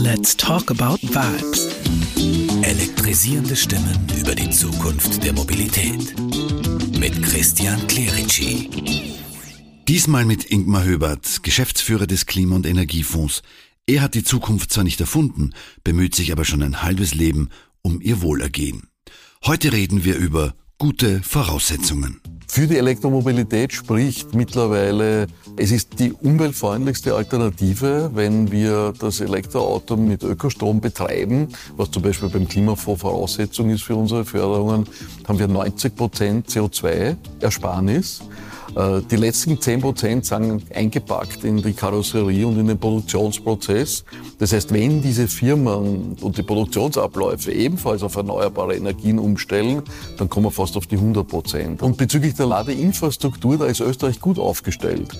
Let's talk about vibes. Elektrisierende Stimmen über die Zukunft der Mobilität. Mit Christian Clerici. Diesmal mit Ingmar Höbert, Geschäftsführer des Klima- und Energiefonds. Er hat die Zukunft zwar nicht erfunden, bemüht sich aber schon ein halbes Leben um ihr Wohlergehen. Heute reden wir über gute Voraussetzungen. Für die Elektromobilität spricht mittlerweile, es ist die umweltfreundlichste Alternative, wenn wir das Elektroauto mit Ökostrom betreiben, was zum Beispiel beim Klimafonds Voraussetzung ist für unsere Förderungen, haben wir 90 Prozent CO2-Ersparnis. Äh, die letzten 10 Prozent sind eingepackt in die Karosserie und in den Produktionsprozess. Das heißt, wenn diese Firmen und die Produktionsabläufe ebenfalls auf erneuerbare Energien umstellen, dann kommen wir fast auf die 100 Prozent. Und bezüglich der Ladeinfrastruktur, da ist Österreich gut aufgestellt.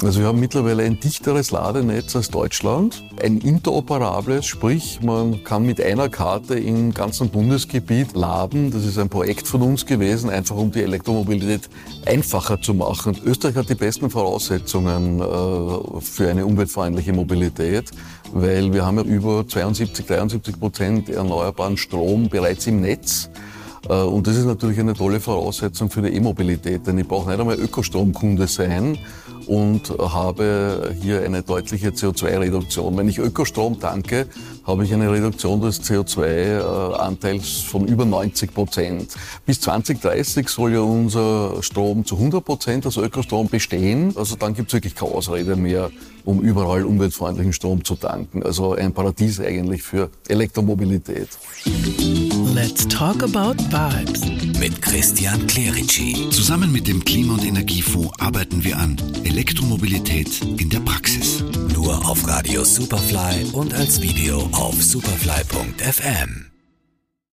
Also wir haben mittlerweile ein dichteres Ladenetz als Deutschland, ein interoperables, sprich man kann mit einer Karte im ganzen Bundesgebiet laden. Das ist ein Projekt von uns gewesen, einfach um die Elektromobilität einfacher zu machen. Österreich hat die besten Voraussetzungen äh, für eine umweltfreundliche Mobilität, weil wir haben ja über 72, 73 Prozent erneuerbaren Strom bereits im Netz. Äh, und das ist natürlich eine tolle Voraussetzung für die E-Mobilität, denn ich brauche nicht einmal Ökostromkunde sein und habe hier eine deutliche CO2-Reduktion. Wenn ich Ökostrom tanke, habe ich eine Reduktion des CO2-Anteils von über 90 Prozent. Bis 2030 soll ja unser Strom zu 100 Prozent als Ökostrom bestehen. Also dann gibt es wirklich keine Ausrede mehr, um überall umweltfreundlichen Strom zu tanken. Also ein Paradies eigentlich für Elektromobilität. Let's talk about vibes. Mit Christian Clerici. Zusammen mit dem Klima- und Energiefonds arbeiten wir an Elektromobilität in der Praxis. Nur auf Radio Superfly und als Video auf superfly.fm.